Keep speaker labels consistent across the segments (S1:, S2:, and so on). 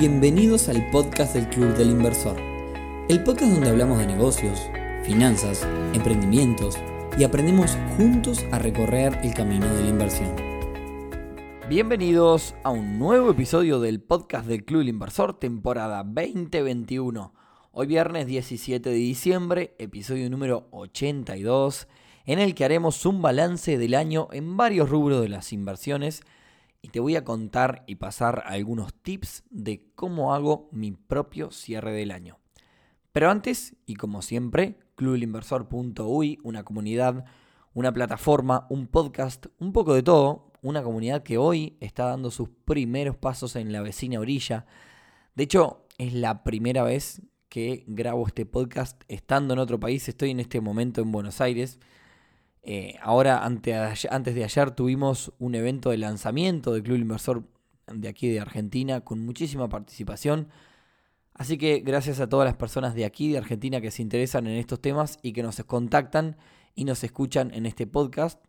S1: Bienvenidos al podcast del Club del Inversor, el podcast donde hablamos de negocios, finanzas, emprendimientos y aprendemos juntos a recorrer el camino de la inversión. Bienvenidos a un nuevo episodio del podcast del Club del Inversor, temporada 2021. Hoy viernes 17 de diciembre, episodio número 82, en el que haremos un balance del año en varios rubros de las inversiones y te voy a contar y pasar algunos tips de cómo hago mi propio cierre del año. Pero antes, y como siempre, clubelinversor.uy, una comunidad, una plataforma, un podcast, un poco de todo, una comunidad que hoy está dando sus primeros pasos en la vecina orilla. De hecho, es la primera vez que grabo este podcast estando en otro país. Estoy en este momento en Buenos Aires. Eh, ahora, antes de ayer, tuvimos un evento de lanzamiento del Club Inversor de aquí de Argentina con muchísima participación. Así que gracias a todas las personas de aquí de Argentina que se interesan en estos temas y que nos contactan y nos escuchan en este podcast.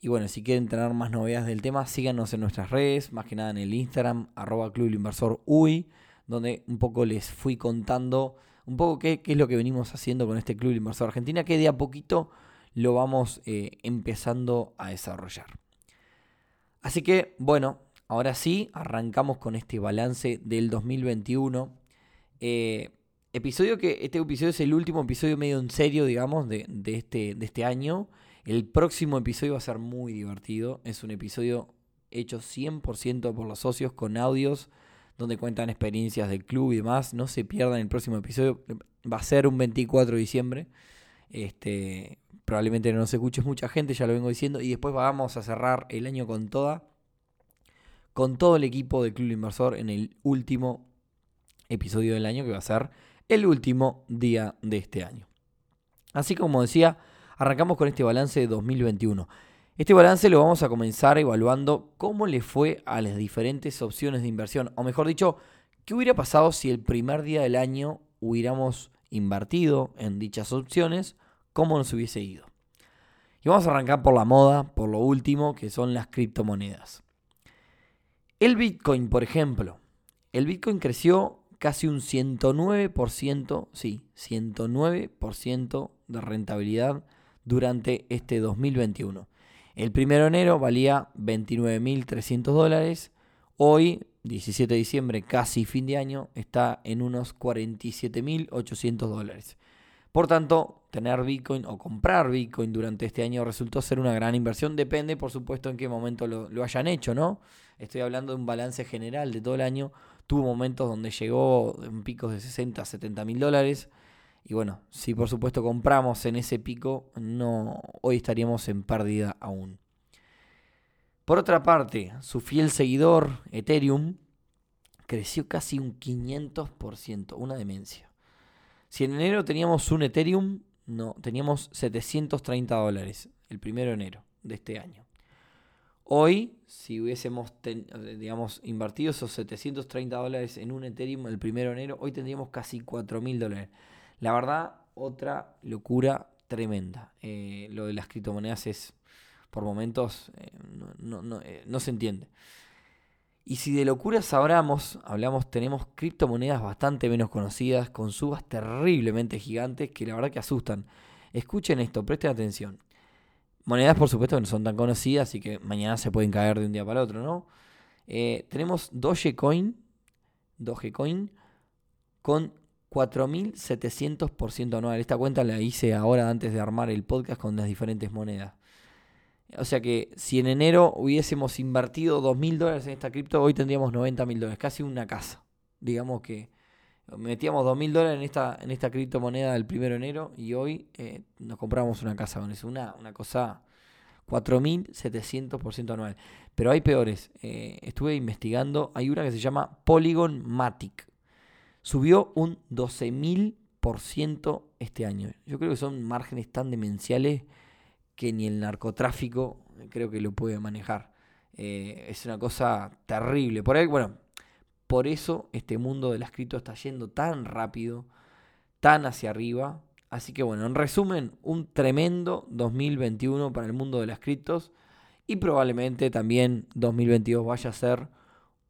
S1: Y bueno, si quieren tener más novedades del tema, síganos en nuestras redes, más que nada en el Instagram, arroba Club Inversor UI, donde un poco les fui contando un poco qué, qué es lo que venimos haciendo con este Club Inversor Argentina, que de a poquito lo vamos eh, empezando a desarrollar. Así que, bueno, ahora sí, arrancamos con este balance del 2021. Eh, episodio que este episodio es el último episodio medio en serio, digamos, de, este, de este año. El próximo episodio va a ser muy divertido. Es un episodio hecho 100% por los socios con audios donde cuentan experiencias del club y demás. No se pierdan el próximo episodio. Va a ser un 24 de diciembre. Este, probablemente no se escuche mucha gente, ya lo vengo diciendo, y después vamos a cerrar el año con toda, con todo el equipo del Club Inversor en el último episodio del año, que va a ser el último día de este año. Así como decía, arrancamos con este balance de 2021. Este balance lo vamos a comenzar evaluando cómo le fue a las diferentes opciones de inversión, o mejor dicho, qué hubiera pasado si el primer día del año hubiéramos invertido en dichas opciones cómo nos hubiese ido. Y vamos a arrancar por la moda, por lo último, que son las criptomonedas. El Bitcoin, por ejemplo. El Bitcoin creció casi un 109%, sí, 109% de rentabilidad durante este 2021. El 1 de enero valía 29.300 dólares. Hoy, 17 de diciembre, casi fin de año, está en unos 47.800 dólares. Por tanto, tener Bitcoin o comprar Bitcoin durante este año resultó ser una gran inversión. Depende, por supuesto, en qué momento lo, hayan hecho, ¿no? Estoy hablando de un balance general de todo el año. Tuvo momentos donde llegó en picos de 60, 70 mil dólares. Y bueno, si por supuesto compramos en ese pico, no, hoy estaríamos en pérdida aún. Por otra parte, su fiel seguidor, Ethereum, creció casi un 500%, una demencia. Si en enero teníamos un Ethereum, no, teníamos 730 dólares el primero de enero de este año. Hoy, si hubiésemos, digamos, invertido esos 730 dólares en un Ethereum el primero de enero, hoy tendríamos casi 4.000 dólares. La verdad, otra locura tremenda. Eh, lo de las criptomonedas es, por momentos, eh, no, eh, no se entiende. Y si de locuras hablamos, hablamos, tenemos criptomonedas bastante menos conocidas, con subas terriblemente gigantes que la verdad que asustan. Escuchen esto, presten atención. Monedas, por supuesto, que no son tan conocidas y que mañana se pueden caer de un día para otro, ¿no? Eh, tenemos Dogecoin, Dogecoin con 4.700% anual. Esta cuenta la hice ahora antes de armar el podcast con las diferentes monedas. O sea que si en enero hubiésemos invertido 2.000 dólares en esta cripto, hoy tendríamos 90.000 dólares, casi una casa. Digamos que metíamos 2.000 dólares en esta, en esta criptomoneda del 1 de enero y hoy eh, nos compramos una casa con. Una, una cosa 4.700% anual. Pero hay peores. Eh, estuve investigando, hay una que se llama Polygon Matic. Subió un 12.000% este año. Yo creo que son márgenes tan demenciales que ni el narcotráfico eh, creo que lo puede manejar. Eh, es una cosa terrible. Por ahí, bueno, por eso este mundo del escrito está yendo tan rápido, tan hacia arriba. Así que bueno, en resumen, un tremendo 2021 para el mundo de las criptos y probablemente también 2022 vaya a ser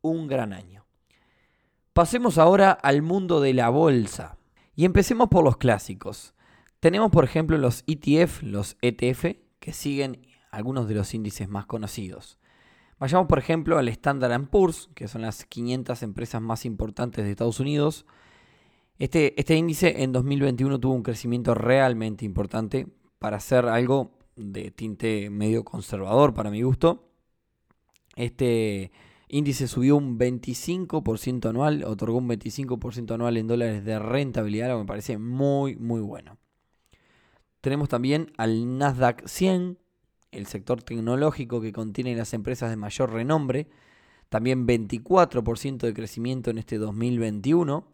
S1: un gran año. Pasemos ahora al mundo de la bolsa. Y empecemos por los clásicos. Tenemos, por ejemplo, los ETF, los ETF, que siguen algunos de los índices más conocidos. Vayamos, por ejemplo, al Standard Poor's, que son las 500 empresas más importantes de Estados Unidos. Este, este índice en 2021 tuvo un crecimiento realmente importante para hacer algo de tinte medio conservador para mi gusto. Este índice subió un 25% anual, otorgó un 25% anual en dólares de rentabilidad, lo que me parece muy, muy bueno. Tenemos también al Nasdaq 100, el sector tecnológico que contiene las empresas de mayor renombre, también 24% de crecimiento en este 2021.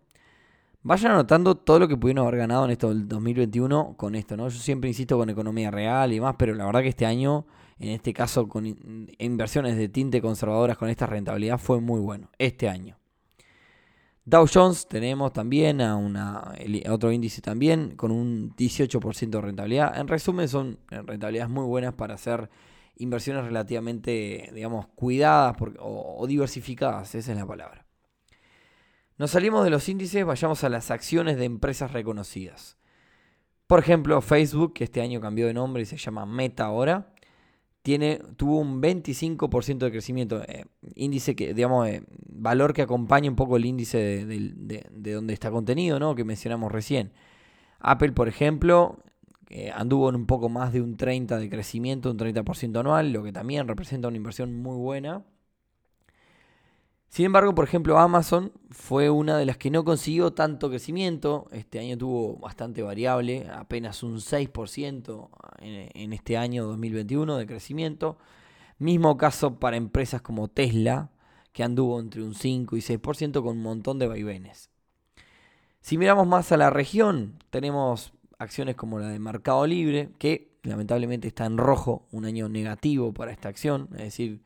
S1: Vayan anotando todo lo que pudieron haber ganado en esto del 2021 con esto, ¿no? Yo siempre insisto con economía real y demás, pero la verdad que este año, en este caso con inversiones de tinte conservadoras con esta rentabilidad, fue muy bueno. Este año. Dow Jones tenemos también a, una, otro índice también con un 18% de rentabilidad. En resumen, son rentabilidades muy buenas para hacer inversiones relativamente, digamos, cuidadas o, diversificadas, esa es la palabra. Nos salimos de los índices, vayamos a las acciones de empresas reconocidas. Por ejemplo, Facebook, que este año cambió de nombre y se llama Meta ahora, tiene, tuvo un 25% de crecimiento. Eh, índice que, digamos, eh, valor que acompaña un poco el índice de, donde está contenido, ¿no? Que mencionamos recién. Apple, por ejemplo, eh, anduvo en un poco más de un 30% de crecimiento, un 30% anual, lo que también representa una inversión muy buena. Sin embargo, por ejemplo, Amazon fue una de las que no consiguió tanto crecimiento. Este año tuvo bastante variable, apenas un 6% en, este año 2021 de crecimiento. Mismo caso para empresas como Tesla, que anduvo entre un 5 y 6% con un montón de vaivenes. Si miramos más a la región, tenemos acciones como la de Mercado Libre, que lamentablemente está en rojo, un año negativo para esta acción, es decir,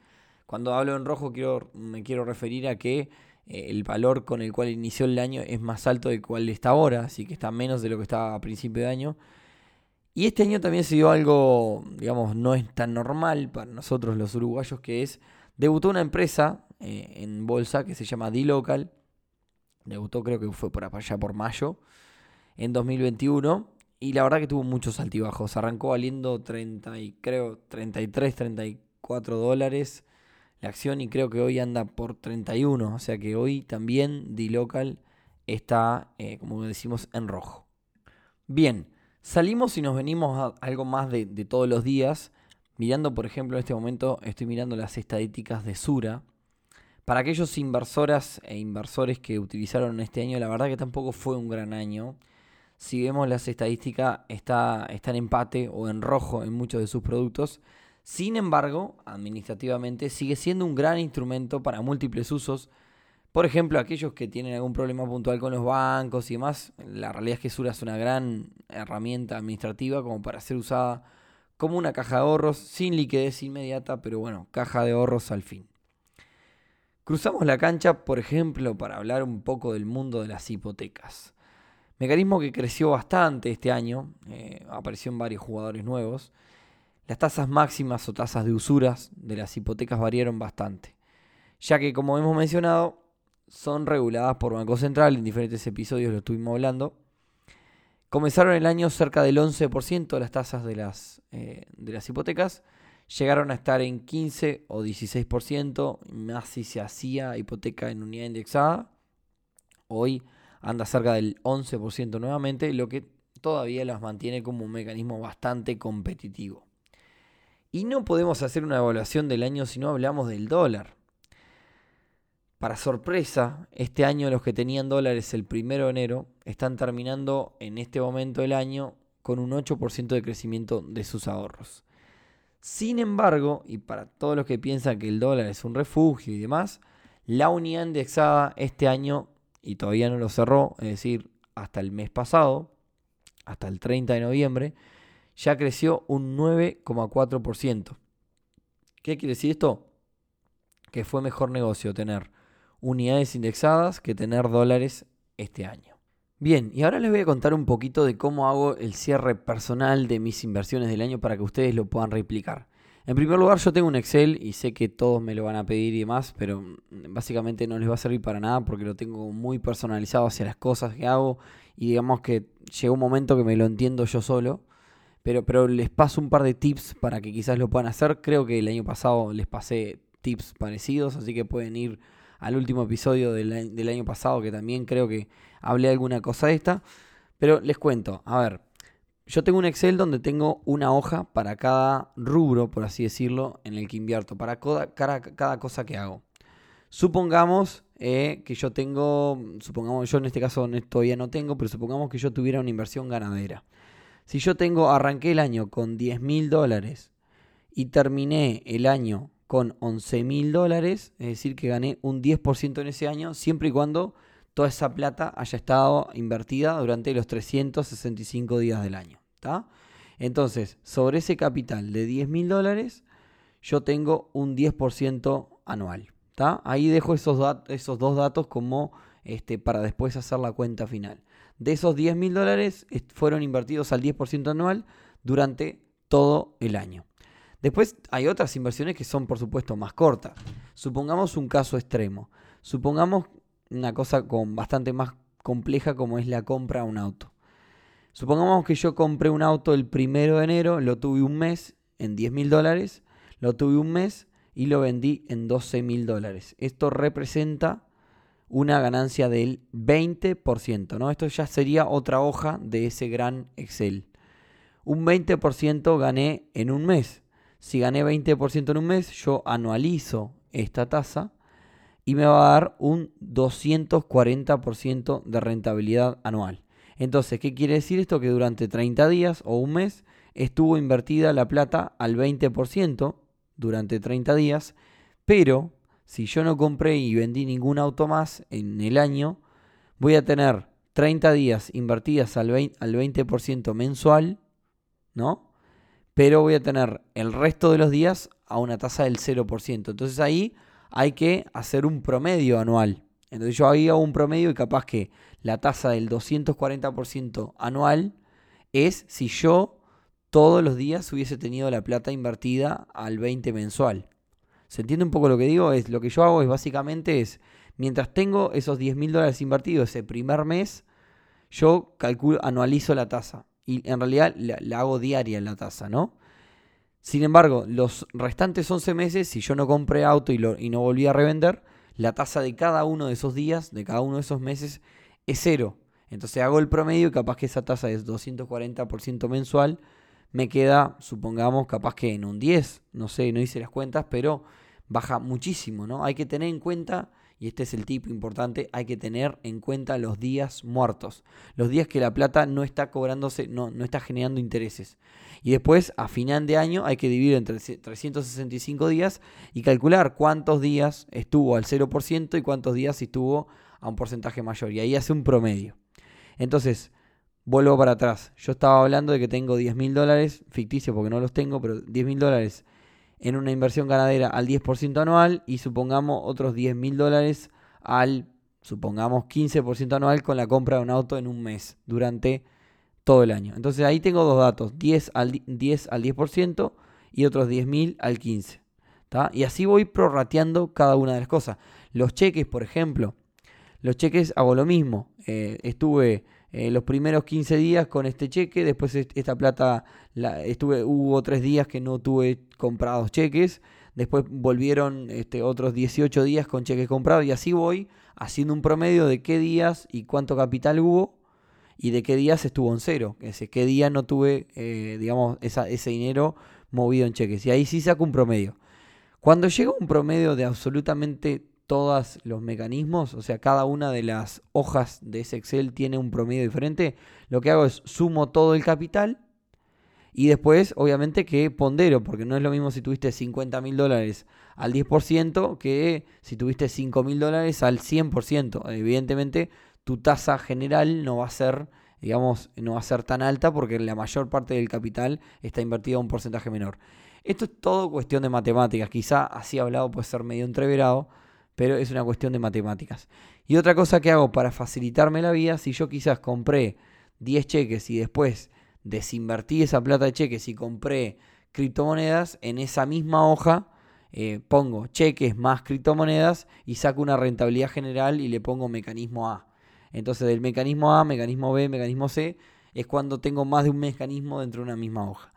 S1: cuando hablo en rojo quiero, me quiero referir a que eh, el valor con el cual inició el año es más alto del cual está ahora, así que está menos de lo que estaba a principio de año. Y este año también se dio algo, digamos, no es tan normal para nosotros los uruguayos, que es, debutó una empresa eh, en bolsa que se llama D-Local, debutó creo que fue por allá por mayo, en 2021, y la verdad que tuvo muchos altibajos, arrancó valiendo 30 y creo 33, 34 dólares, la acción y creo que hoy anda por 31. O sea que hoy también D-Local está, eh, como decimos, en rojo. Bien, salimos y nos venimos a algo más de, todos los días. Mirando, por ejemplo, en este momento estoy mirando las estadísticas de Sura. Para aquellos inversoras e inversores que utilizaron este año, la verdad que tampoco fue un gran año. Si vemos las estadísticas, está, está en empate o en rojo en muchos de sus productos. Sin embargo, administrativamente sigue siendo un gran instrumento para múltiples usos. Por ejemplo, aquellos que tienen algún problema puntual con los bancos y demás, la realidad es que Sura es una gran herramienta administrativa como para ser usada como una caja de ahorros, sin liquidez inmediata, pero bueno, caja de ahorros al fin. Cruzamos la cancha, por ejemplo, para hablar un poco del mundo de las hipotecas. Mecanismo que creció bastante este año, eh, apareció en varios jugadores nuevos. Las tasas máximas o tasas de usuras de las hipotecas variaron bastante, ya que como hemos mencionado, son reguladas por Banco Central, en diferentes episodios lo estuvimos hablando. Comenzaron el año cerca del 11% de las tasas de las, eh, de las hipotecas, llegaron a estar en 15 o 16%, más si se hacía hipoteca en unidad indexada. Hoy anda cerca del 11% nuevamente, lo que todavía las mantiene como un mecanismo bastante competitivo. Y no podemos hacer una evaluación del año si no hablamos del dólar. Para sorpresa, este año los que tenían dólares el primero de enero están terminando en este momento del año con un 8% de crecimiento de sus ahorros. Sin embargo, y para todos los que piensan que el dólar es un refugio y demás, la unidad indexada este año, y todavía no lo cerró, es decir, hasta el mes pasado, hasta el 30 de noviembre, ya creció un 9,4%. ¿Qué quiere decir esto? Que fue mejor negocio tener unidades indexadas que tener dólares este año. Bien, y ahora les voy a contar un poquito de cómo hago el cierre personal de mis inversiones del año para que ustedes lo puedan replicar. En primer lugar, yo tengo un Excel y sé que todos me lo van a pedir y demás, pero básicamente no les va a servir para nada porque lo tengo muy personalizado hacia las cosas que hago y digamos que llegó un momento que me lo entiendo yo solo. Pero, pero les paso un par de tips para que quizás lo puedan hacer. Creo que el año pasado les pasé tips parecidos, así que pueden ir al último episodio del, del año pasado que también creo que hablé alguna cosa de esta. Pero les cuento, a ver, yo tengo un Excel donde tengo una hoja para cada rubro, por así decirlo, en el que invierto, para cada, cosa que hago. Supongamos eh, que yo tengo, supongamos, yo en este caso todavía no tengo, pero supongamos que yo tuviera una inversión ganadera. Si yo tengo, arranqué el año con 10 mil dólares y terminé el año con 11 mil dólares, es decir, que gané un 10% en ese año, siempre y cuando toda esa plata haya estado invertida durante los 365 días del año. Entonces, sobre ese capital de 10 mil dólares, yo tengo un 10% anual. Ahí dejo esos, esos dos datos como este, para después hacer la cuenta final. De esos 10 mil dólares fueron invertidos al 10% anual durante todo el año. Después hay otras inversiones que son por supuesto más cortas. Supongamos un caso extremo. Supongamos una cosa con bastante más compleja como es la compra de un auto. Supongamos que yo compré un auto el primero de enero, lo tuve un mes en 10 mil dólares, lo tuve un mes y lo vendí en 12 mil dólares. Esto representa una ganancia del 20%, ¿no? Esto ya sería otra hoja de ese gran Excel. Un 20% gané en un mes. Si gané 20% en un mes, yo anualizo esta tasa y me va a dar un 240% de rentabilidad anual. Entonces, ¿qué quiere decir esto? Que durante 30 días o un mes estuvo invertida la plata al 20% durante 30 días, pero si yo no compré y vendí ningún auto más en el año, voy a tener 30 días invertidas al 20%, al 20 mensual, ¿no? Pero voy a tener el resto de los días a una tasa del 0%. Entonces ahí hay que hacer un promedio anual. Entonces yo ahí hago un promedio y capaz que la tasa del 240% anual es si yo todos los días hubiese tenido la plata invertida al 20 mensual. ¿Se entiende un poco lo que digo? Es, lo que yo hago es básicamente es, mientras tengo esos 10 mil dólares invertidos ese primer mes, yo calculo, anualizo la tasa. Y en realidad la, hago diaria la tasa, ¿no? Sin embargo, los restantes 11 meses, si yo no compré auto y, y no volví a revender, la tasa de cada uno de esos días, de cada uno de esos meses, es cero. Entonces hago el promedio y capaz que esa tasa es 240% mensual. Me queda, supongamos, capaz que en un 10. No sé, no hice las cuentas, pero baja muchísimo, ¿no? Hay que tener en cuenta y este es el tip importante, hay que tener en cuenta los días muertos, los días que la plata no está cobrándose, no, no está generando intereses. Y después, a final de año, hay que dividir entre 365 días y calcular cuántos días estuvo al 0% y cuántos días estuvo a un porcentaje mayor. Y ahí hace un promedio. Entonces, vuelvo para atrás. Yo estaba hablando de que tengo 10 mil dólares, ficticio porque no los tengo, pero 10 mil dólares en una inversión ganadera al 10% anual y supongamos otros 10 mil dólares al, supongamos, 15% anual con la compra de un auto en un mes durante todo el año. Entonces ahí tengo dos datos, 10 al 10%, al 10% y otros 10 mil al 15%. Y así voy prorrateando cada una de las cosas. Los cheques, por ejemplo, los cheques hago lo mismo. Eh, estuve eh, los primeros 15 días con este cheque, después esta plata, la, estuve, hubo tres días que no tuve comprados cheques, después volvieron este, otros 18 días con cheques comprados y así voy haciendo un promedio de qué días y cuánto capital hubo y de qué días estuvo en cero, es decir, qué día no tuve, eh, digamos, ese dinero movido en cheques. Y ahí sí saco un promedio. Cuando llega un promedio de absolutamente todos los mecanismos, o sea, cada una de las hojas de ese Excel tiene un promedio diferente, lo que hago es sumo todo el capital y después, obviamente, que pondero, porque no es lo mismo si tuviste 50 mil dólares al 10% que si tuviste 5 mil dólares al 100%. Evidentemente, tu tasa general no va a ser, digamos, no va a ser tan alta porque la mayor parte del capital está invertido a un porcentaje menor. Esto es todo cuestión de matemáticas. Quizá así hablado puede ser medio entreverado, pero es una cuestión de matemáticas. Y otra cosa que hago para facilitarme la vida, si yo quizás compré 10 cheques y después desinvertí esa plata de cheques y compré criptomonedas en esa misma hoja. Eh, pongo cheques más criptomonedas y saco una rentabilidad general y le pongo mecanismo A. Entonces del mecanismo A, mecanismo B, mecanismo C, es cuando tengo más de un mecanismo dentro de una misma hoja.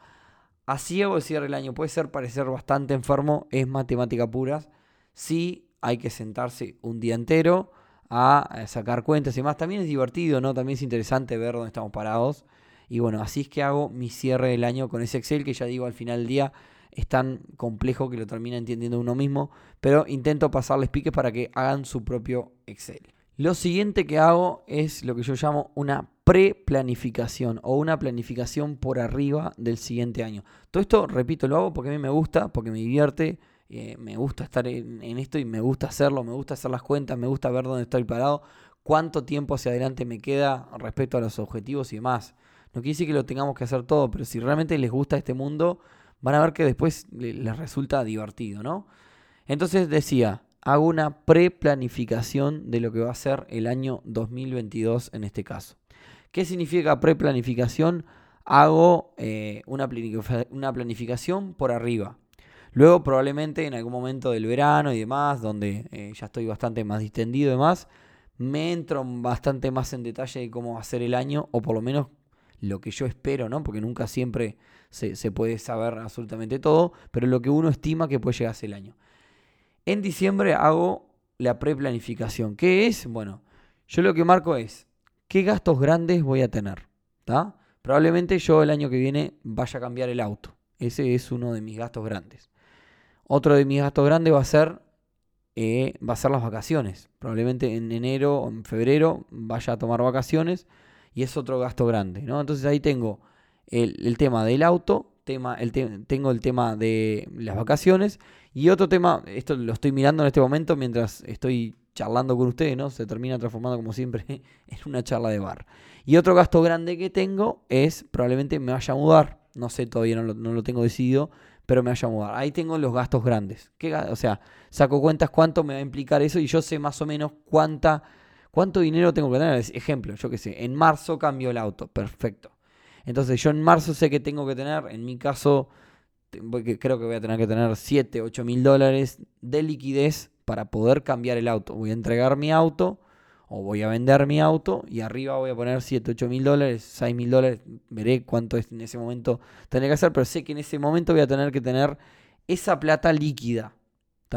S1: Así hago el cierre del año. Puede ser parecer bastante enfermo, es matemática pura. Sí hay que sentarse un día entero a sacar cuentas y demás. También es divertido, ¿no? También es interesante ver dónde estamos parados. Y bueno, así es que hago mi cierre del año con ese Excel que ya digo al final del día es tan complejo que lo termina entendiendo uno mismo, pero intento pasarles piques para que hagan su propio Excel. Lo siguiente que hago es lo que yo llamo una pre-planificación o una planificación por arriba del siguiente año. Todo esto, repito, lo hago porque a mí me gusta, porque me divierte, eh, me gusta estar en, esto y me gusta hacerlo, me gusta hacer las cuentas, me gusta ver dónde estoy parado, cuánto tiempo hacia adelante me queda respecto a los objetivos y demás. No quiere decir que lo tengamos que hacer todo, pero si realmente les gusta este mundo, van a ver que después les resulta divertido, ¿no? Entonces decía, hago una pre-planificación de lo que va a ser el año 2022 en este caso. ¿Qué significa pre-planificación? Hago eh, una, una planificación por arriba. Luego probablemente en algún momento del verano y demás, donde eh, ya estoy bastante más distendido y demás, me entro bastante más en detalle de cómo va a ser el año, o por lo menos lo que yo espero, ¿no? Porque nunca siempre se, se puede saber absolutamente todo, pero lo que uno estima que puede llegar a el año. En diciembre hago la preplanificación. ¿Qué es? Bueno, yo lo que marco es qué gastos grandes voy a tener. Probablemente yo el año que viene vaya a cambiar el auto. Ese es uno de mis gastos grandes. Otro de mis gastos grandes va a ser, eh, va a ser las vacaciones. Probablemente en enero o en febrero vaya a tomar vacaciones y es otro gasto grande. ¿no? Entonces ahí tengo el, tema del auto, tema, el tengo el tema de las vacaciones y otro tema, esto lo estoy mirando en este momento mientras estoy charlando con ustedes, ¿no? Se termina transformando como siempre en una charla de bar. Y otro gasto grande que tengo es probablemente me vaya a mudar. No sé, todavía no no lo tengo decidido, pero me vaya a mudar. Ahí tengo los gastos grandes. o sea, saco cuentas cuánto me va a implicar eso y yo sé más o menos cuánta, cuánto dinero tengo que tener. Ejemplo, yo qué sé, en marzo cambio el auto. Perfecto. Entonces yo en marzo sé que tengo que tener, en mi caso, creo que voy a tener que tener 7, 8 mil dólares de liquidez para poder cambiar el auto. Voy a entregar mi auto o voy a vender mi auto y arriba voy a poner 7, 8 mil dólares, 6 mil dólares, veré cuánto es en ese momento tener que hacer, pero sé que en ese momento voy a tener que tener esa plata líquida,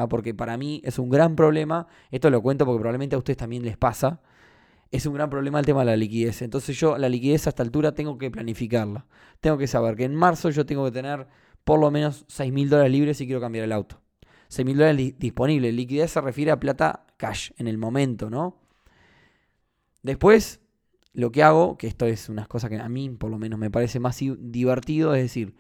S1: porque para mí es un gran problema, esto lo cuento porque probablemente a ustedes también les pasa, es un gran problema el tema de la liquidez, entonces yo la liquidez a esta altura tengo que planificarla, tengo que saber que en marzo yo tengo que tener por lo menos 6 mil dólares libres si quiero cambiar el auto. 6 mil dólares disponibles. Liquidez se refiere a plata cash en el momento, ¿no? Después, lo que hago, que esto es una cosa que a mí por lo menos me parece más divertido, es decir,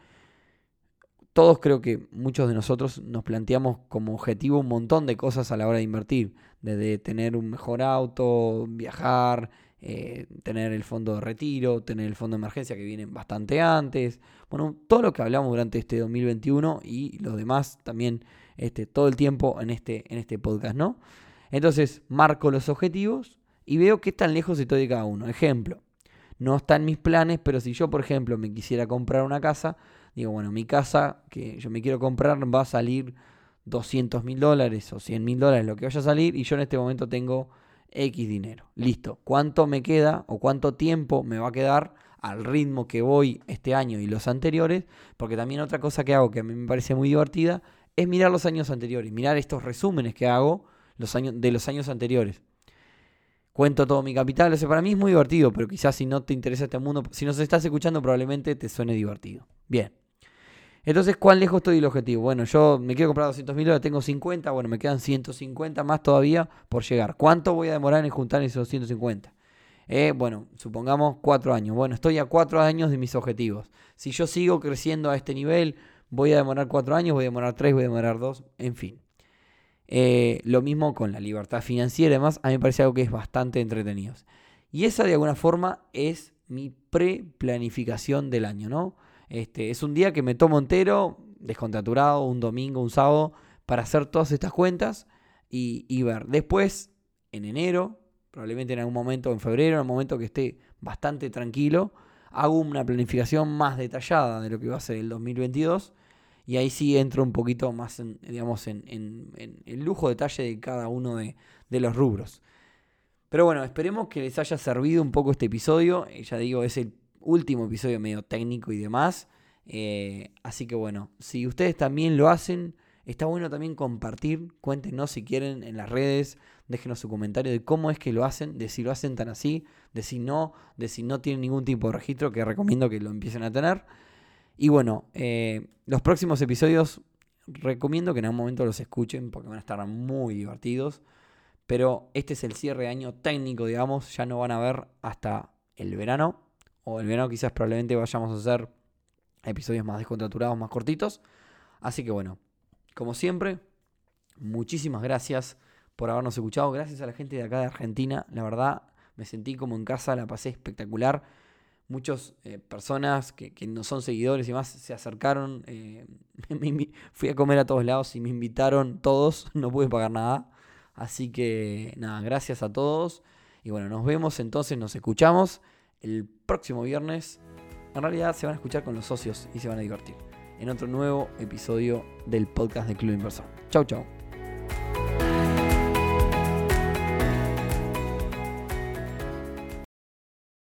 S1: todos creo que muchos de nosotros nos planteamos como objetivo un montón de cosas a la hora de invertir, desde tener un mejor auto, viajar, eh, tener el fondo de retiro, tener el fondo de emergencia que viene bastante antes, bueno, todo lo que hablamos durante este 2021 y los demás también este, todo el tiempo en este, en este podcast, ¿no? Entonces, marco los objetivos y veo qué tan lejos estoy de cada uno. Ejemplo, no está en mis planes, pero si yo, por ejemplo, me quisiera comprar una casa, digo, bueno, mi casa que yo me quiero comprar va a salir 200 mil dólares o 100 mil dólares, lo que vaya a salir, y yo en este momento tengo X dinero. Listo. ¿Cuánto me queda o cuánto tiempo me va a quedar al ritmo que voy este año y los anteriores? Porque también otra cosa que hago que a mí me parece muy divertida es mirar los años anteriores, mirar estos resúmenes que hago los años, de los años anteriores cuento todo mi capital. O sea, para mí es muy divertido, pero quizás si no te interesa este mundo, si nos estás escuchando, probablemente te suene divertido. Bien. Entonces, ¿cuán lejos estoy del objetivo? Bueno, yo me quiero comprar 200 mil dólares, tengo 50, bueno, me quedan 150 más todavía por llegar. ¿Cuánto voy a demorar en juntar esos 150? Eh, bueno, supongamos 4 años. Bueno, estoy a 4 años de mis objetivos. Si yo sigo creciendo a este nivel, voy a demorar 4 años, voy a demorar 3, voy a demorar 2, en fin. Eh, lo mismo con la libertad financiera y demás, a mí me parece algo que es bastante entretenido. Y esa de alguna forma es mi pre-planificación del año, ¿no? Este, es un día que me tomo entero, descontraturado, un domingo, un sábado, para hacer todas estas cuentas y, y ver. Después, en enero, probablemente en algún momento, en febrero, en un momento que esté bastante tranquilo, hago una planificación más detallada de lo que va a ser el 2022 y ahí sí entro un poquito más en, digamos, en, el lujo detalle de cada uno de, los rubros. Pero bueno, esperemos que les haya servido un poco este episodio. Eh, ya digo, es el último episodio medio técnico y demás. Eh, así que bueno, si ustedes también lo hacen, está bueno también compartir. Cuéntenos si quieren en las redes. Déjenos su comentario de cómo es que lo hacen, de si lo hacen tan así, de si no, de si no tienen ningún tipo de registro, que recomiendo que lo empiecen a tener. Y bueno, eh, los próximos episodios recomiendo que en algún momento los escuchen porque van a estar muy divertidos. Pero este es el cierre de año técnico, digamos. Ya no van a ver hasta el verano. O el verano quizás probablemente vayamos a hacer episodios más descontraturados, más cortitos. Así que bueno, como siempre, muchísimas gracias por habernos escuchado. Gracias a la gente de acá de Argentina. La verdad, me sentí como en casa, la pasé espectacular muchas eh, personas que, no son seguidores y más se acercaron. Eh, fui a comer a todos lados y me invitaron todos, no pude pagar nada. Así que nada, gracias a todos. Y bueno, nos vemos entonces, nos escuchamos el próximo viernes. En realidad se van a escuchar con los socios y se van a divertir. En otro nuevo episodio del podcast de Club Inversor. Chau, chau.